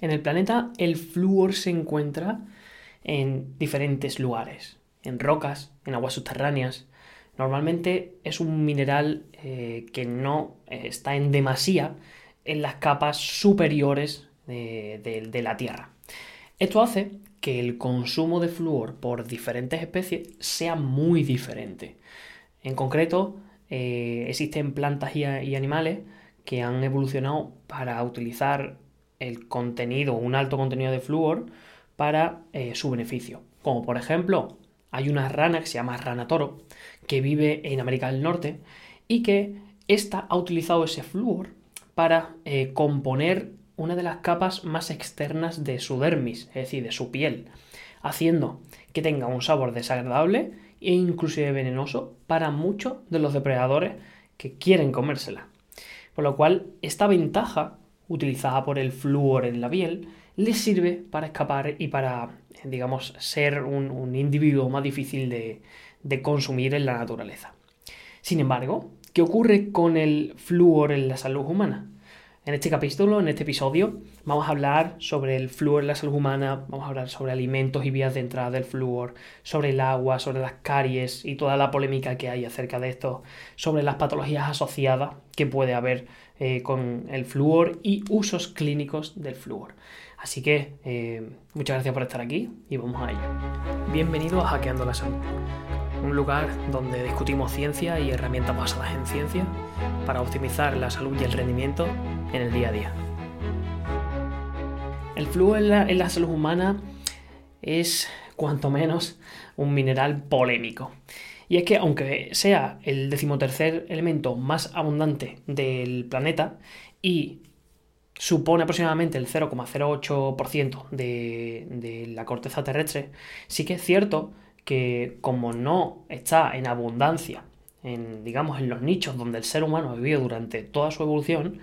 En el planeta el flúor se encuentra en diferentes lugares, en rocas, en aguas subterráneas. Normalmente es un mineral eh, que no eh, está en demasía en las capas superiores de, la Tierra. Esto hace que el consumo de flúor por diferentes especies sea muy diferente. En concreto, eh, existen plantas y, animales que han evolucionado para utilizar el contenido, un alto contenido de flúor, para eh, su beneficio. Como por ejemplo, hay una rana que se llama rana toro, que vive en América del Norte y que ésta ha utilizado ese flúor para eh, componer una de las capas más externas de su dermis, es decir, de su piel, haciendo que tenga un sabor desagradable e inclusive venenoso para muchos de los depredadores que quieren comérsela. Por lo cual, esta ventaja, utilizada por el flúor en la piel, le sirve para escapar y para, digamos, ser un, individuo más difícil de, de consumir en la naturaleza. Sin embargo, ¿qué ocurre con el flúor en la salud humana? En este capítulo, en este episodio, vamos a hablar sobre el flúor en la salud humana, vamos a hablar sobre alimentos y vías de entrada del flúor, sobre el agua, sobre las caries y toda la polémica que hay acerca de esto, sobre las patologías asociadas que puede haber eh, con el flúor y usos clínicos del flúor. Así que eh, muchas gracias por estar aquí y vamos a ello. Bienvenido a Hackeando la Salud un lugar donde discutimos ciencia y herramientas basadas en ciencia para optimizar la salud y el rendimiento en el día a día. El flúor en la, salud humana es cuanto menos un mineral polémico. Y es que aunque sea el decimotercer elemento más abundante del planeta y supone aproximadamente el 0,08% de, de la corteza terrestre, sí que es cierto que como no está en abundancia, en, digamos, en los nichos donde el ser humano ha vivido durante toda su evolución,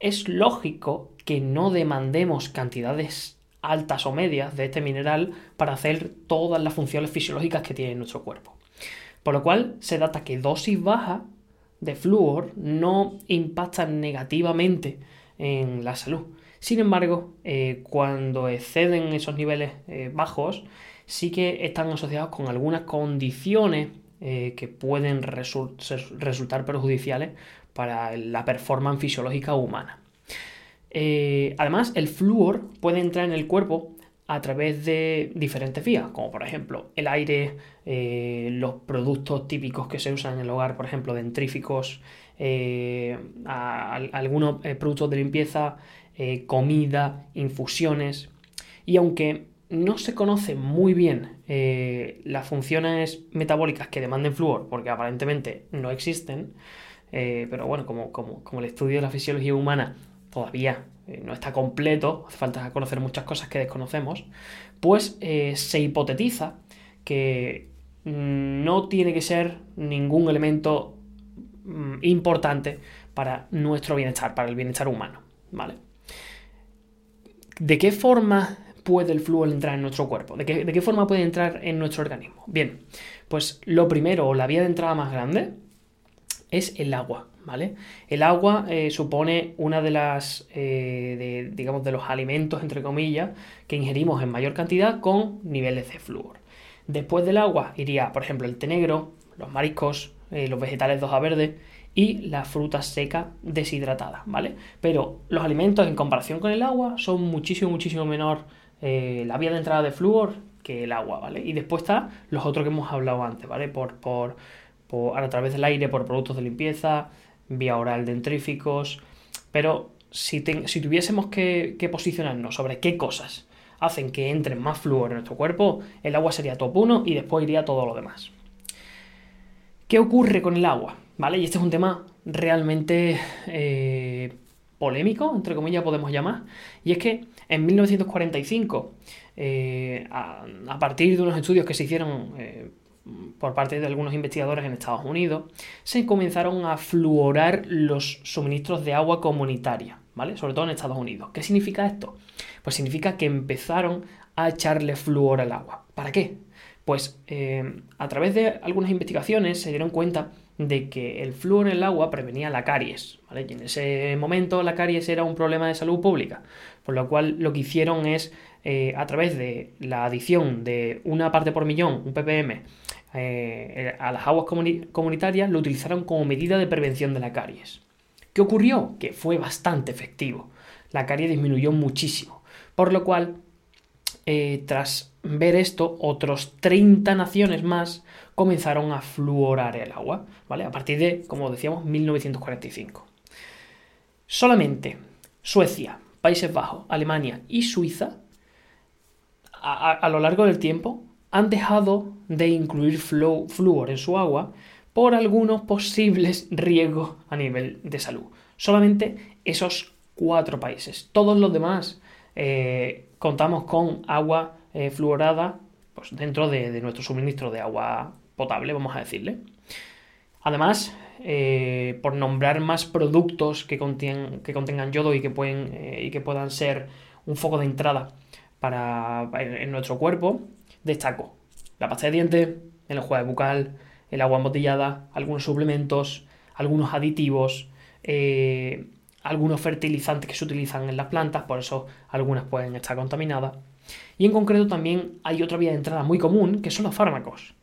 es lógico que no demandemos cantidades altas o medias de este mineral para hacer todas las funciones fisiológicas que tiene nuestro cuerpo. Por lo cual se data que dosis baja de flúor no impactan negativamente en la salud. Sin embargo, eh, cuando exceden esos niveles eh, bajos, sí que están asociados con algunas condiciones eh, que pueden resultar perjudiciales para la performance fisiológica humana. Eh, además, el flúor puede entrar en el cuerpo a través de diferentes vías, como por ejemplo el aire, eh, los productos típicos que se usan en el hogar, por ejemplo, dentríficos, algunos productos de limpieza, comida, infusiones. Y aunque no se conoce muy bien eh, las funciones metabólicas que demanden flúor, porque aparentemente no existen, eh, pero bueno, como, como, el estudio de la fisiología humana todavía eh, no está completo, hace falta conocer muchas cosas que desconocemos, pues se hipotetiza que no tiene que ser ningún elemento mm, importante para nuestro bienestar, para el bienestar humano, ¿vale? ¿De qué forma puede el flúor entrar en nuestro cuerpo? ¿De qué, forma puede entrar en nuestro organismo? Bien, pues lo primero, o la vía de entrada más grande, es el agua, ¿vale? El agua eh, supone una de las, eh, digamos, de los alimentos, entre comillas, que ingerimos en mayor cantidad con niveles de flúor. Después del agua iría, por ejemplo, el té negro, los mariscos, eh, los vegetales de hoja verde y la fruta seca deshidratada, ¿vale? Pero los alimentos en comparación con el agua son muchísimo, muchísimo menor eh, la vía de entrada de flúor que el agua, ¿vale? Y después está los otros que hemos hablado antes, ¿vale? Por, por, a través del aire, por productos de limpieza, vía oral dentríficos. Pero si, si tuviésemos que, posicionarnos sobre qué cosas hacen que entre más flúor en nuestro cuerpo, el agua sería top 1 y después iría todo lo demás. ¿Qué ocurre con el agua? ¿Vale? Y este es un tema realmente eh, polémico, entre comillas podemos llamar, y es que en 1945, eh, a, partir de unos estudios que se hicieron eh, por parte de algunos investigadores en Estados Unidos, se comenzaron a fluorar los suministros de agua comunitaria, ¿vale? Sobre todo en Estados Unidos. ¿Qué significa esto? Pues significa que empezaron a echarle flúor al agua. ¿Para qué? Pues eh, a través de algunas investigaciones se dieron cuenta de que el flúor en el agua prevenía la caries, ¿vale? Y en ese momento la caries era un problema de salud pública, por lo cual lo que hicieron es, eh, a través de la adición de una parte por millón, un ppm, eh, a las aguas comunitarias, lo utilizaron como medida de prevención de la caries. ¿Qué ocurrió? Que fue bastante efectivo. La caries disminuyó muchísimo, por lo cual, eh, tras ver esto, otros 30 naciones más comenzaron a fluorar el agua, ¿vale? A partir de, como decíamos, 1945. Solamente Suecia, Países Bajos, Alemania y Suiza, a, lo largo del tiempo, han dejado de incluir flúor en su agua por algunos posibles riesgos a nivel de salud. Solamente esos cuatro países. Todos los demás eh, contamos con agua eh, fluorada pues, dentro de, nuestro suministro de agua potable, vamos a decirle. Además, eh, por nombrar más productos que, que contengan yodo y que, pueden, y que puedan ser un foco de entrada para, en, nuestro cuerpo, destaco la pasta de dientes, el enjuague bucal, el agua embotellada, algunos suplementos, algunos aditivos, algunos fertilizantes que se utilizan en las plantas, por eso algunas pueden estar contaminadas. Y en concreto también hay otra vía de entrada muy común, que son los fármacos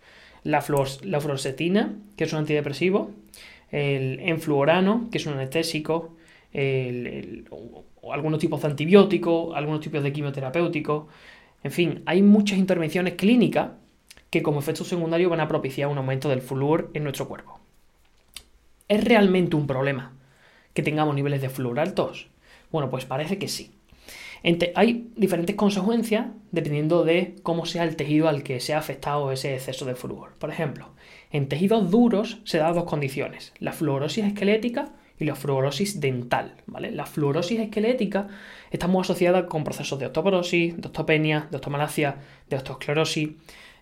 la, fluoxetina, que es un antidepresivo, el enfluorano, que es un anestésico, algunos tipos de antibióticos, algunos tipos de quimioterapéuticos. En fin, hay muchas intervenciones clínicas que como efecto secundario van a propiciar un aumento del flúor en nuestro cuerpo. ¿Es realmente un problema que tengamos niveles de flúor altos? Bueno, pues parece que sí hay diferentes consecuencias dependiendo de cómo sea el tejido al que se ha afectado ese exceso de flúor. Por ejemplo, en tejidos duros se dan dos condiciones, la fluorosis esquelética y la fluorosis dental. ¿vale? La fluorosis esquelética está muy asociada con procesos de osteoporosis, de osteopenia, de osteomalacia, de osteosclerosis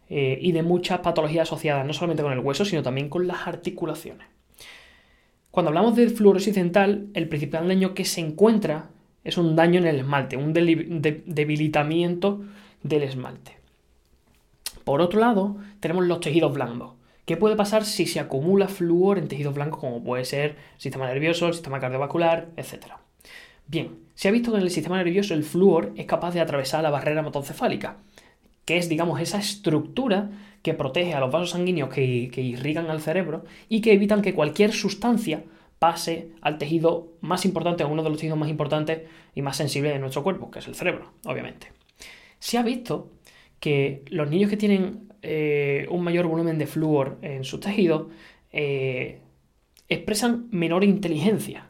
eh, y de muchas patologías asociadas no solamente con el hueso, sino también con las articulaciones. Cuando hablamos de fluorosis dental, el principal daño que se encuentra es un daño en el esmalte, un debilitamiento del esmalte. Por otro lado, tenemos los tejidos blandos. ¿Qué puede pasar si se acumula flúor en tejidos blancos como puede ser el sistema nervioso, el sistema cardiovascular, etcétera? Bien, se ha visto que en el sistema nervioso el flúor es capaz de atravesar la barrera hematoencefálica, que es, digamos, esa estructura que protege a los vasos sanguíneos que, irrigan al cerebro y que evitan que cualquier sustancia pase al tejido más importante, a uno de los tejidos más importantes y más sensibles de nuestro cuerpo, que es el cerebro, obviamente. Se ha visto que los niños que tienen eh, un mayor volumen de flúor en sus tejidos eh, expresan menor inteligencia.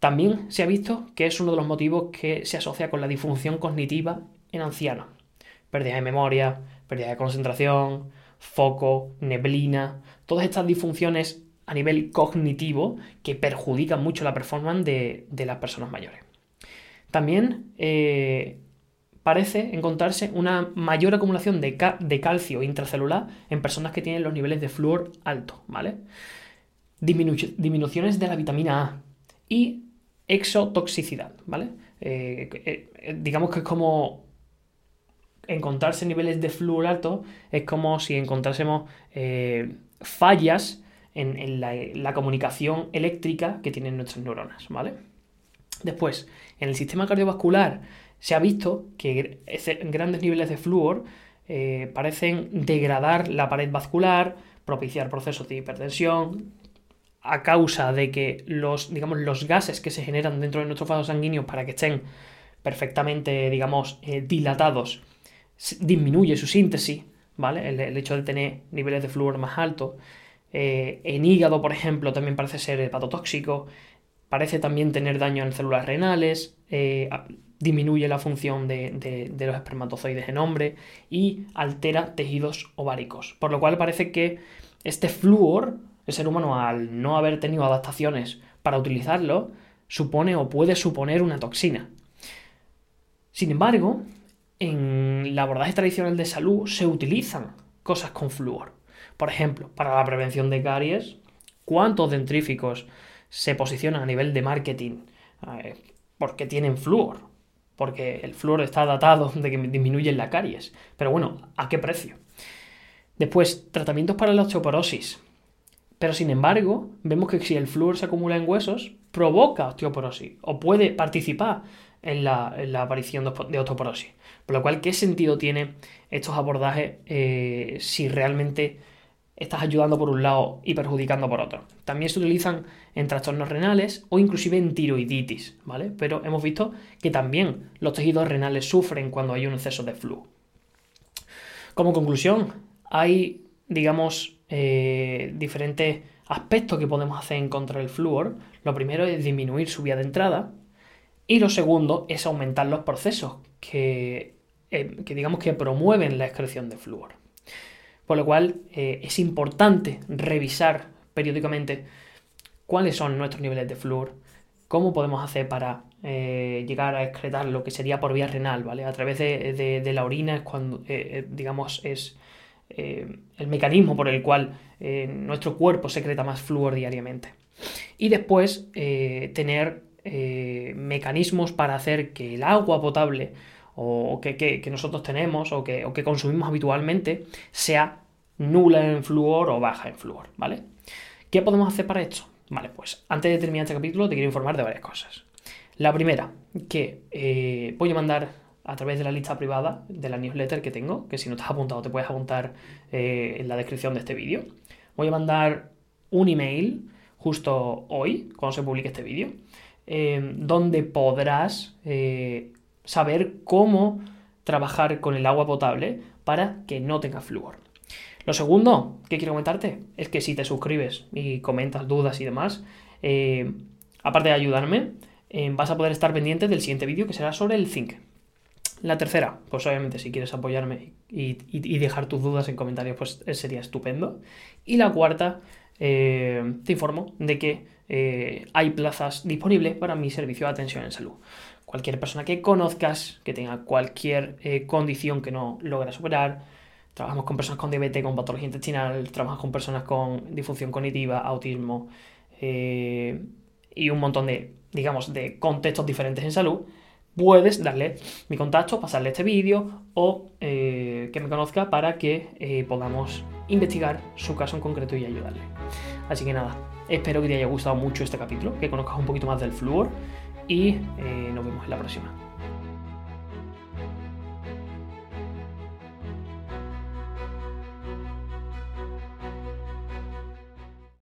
También se ha visto que es uno de los motivos que se asocia con la disfunción cognitiva en ancianos. Pérdida de memoria, pérdida de concentración, foco, neblina, todas estas disfunciones a nivel cognitivo que perjudican mucho la performance de, las personas mayores. También eh, parece encontrarse una mayor acumulación de, calcio intracelular en personas que tienen los niveles de flúor altos, ¿vale? disminuciones de la vitamina A y exotoxicidad, ¿vale? Eh, eh, digamos que es como encontrarse niveles de flúor alto, es como si encontrásemos fallas en, la, comunicación eléctrica que tienen nuestras neuronas, ¿vale? Después, en el sistema cardiovascular se ha visto que grandes niveles de flúor eh, parecen degradar la pared vascular, propiciar procesos de hipertensión, a causa de que los, digamos, los gases que se generan dentro de nuestros vasos sanguíneos para que estén perfectamente, digamos, eh, dilatados, disminuye su síntesis, ¿vale? El, hecho de tener niveles de flúor más altos. Eh, en hígado, por ejemplo, también parece ser hepatotóxico. Parece también tener daño en células renales. Eh, disminuye la función de, los espermatozoides en hombre y altera tejidos ováricos. Por lo cual parece que este flúor, el ser humano al no haber tenido adaptaciones para utilizarlo, supone o puede suponer una toxina. Sin embargo, en la abordaje tradicional de salud se utilizan cosas con flúor. Por ejemplo, para la prevención de caries, ¿cuántos dentríficos se posicionan a nivel de marketing? Eh, porque tienen flúor. Porque el flúor está datado de que disminuye la caries. Pero bueno, ¿a qué precio? Después, tratamientos para la osteoporosis. Pero sin embargo, vemos que si el flúor se acumula en huesos, provoca osteoporosis o puede participar en la, aparición de osteoporosis. Por lo cual, ¿qué sentido tiene estos abordajes eh, si realmente estás ayudando por un lado y perjudicando por otro? También se utilizan en trastornos renales o inclusive en tiroiditis, ¿vale? Pero hemos visto que también los tejidos renales sufren cuando hay un exceso de flúor. Como conclusión, hay, digamos, eh, diferentes aspectos que podemos hacer en contra del flúor. Lo primero es disminuir su vía de entrada y lo segundo es aumentar los procesos que, eh, digamos que promueven la excreción de flúor. Por lo cual eh, es importante revisar periódicamente cuáles son nuestros niveles de flúor, cómo podemos hacer para llegar a excretar lo que sería por vía renal, ¿vale? A través de, la orina es cuando, digamos, es eh, el mecanismo por el cual eh, nuestro cuerpo secreta más flúor diariamente. Y después eh, mecanismos para hacer que el agua potable o que, nosotros tenemos o que, consumimos habitualmente sea nula en flúor o baja en flúor, ¿vale? ¿Qué podemos hacer para esto? Vale, pues antes de terminar este capítulo te quiero informar de varias cosas. La primera, que voy a mandar a través de la lista privada de la newsletter que tengo, que si no estás apuntado te puedes apuntar eh, en la descripción de este vídeo. Voy a mandar un email justo hoy, cuando se publique este vídeo, eh, donde podrás eh, saber cómo trabajar con el agua potable para que no tenga flúor. Lo segundo que quiero comentarte es que si te suscribes y comentas dudas y demás, aparte de ayudarme, vas a poder estar pendiente del siguiente vídeo que será sobre el zinc. La tercera, pues obviamente si quieres apoyarme y, dejar tus dudas en comentarios, pues sería estupendo. Y la cuarta, eh, te informo de que eh, hay plazas disponibles para mi servicio de atención en salud. Cualquier persona que conozcas, que tenga cualquier eh, condición que no logra superar, trabajamos con personas con diabetes, con patología intestinal, trabajamos con personas con disfunción cognitiva, autismo y un montón de, digamos, de contextos diferentes en salud puedes darle mi contacto, pasarle este vídeo o eh, que me conozca para que eh, podamos investigar su caso en concreto y ayudarle. Así que nada, espero que te haya gustado mucho este capítulo, que conozcas un poquito más del flúor y eh, nos vemos en la próxima.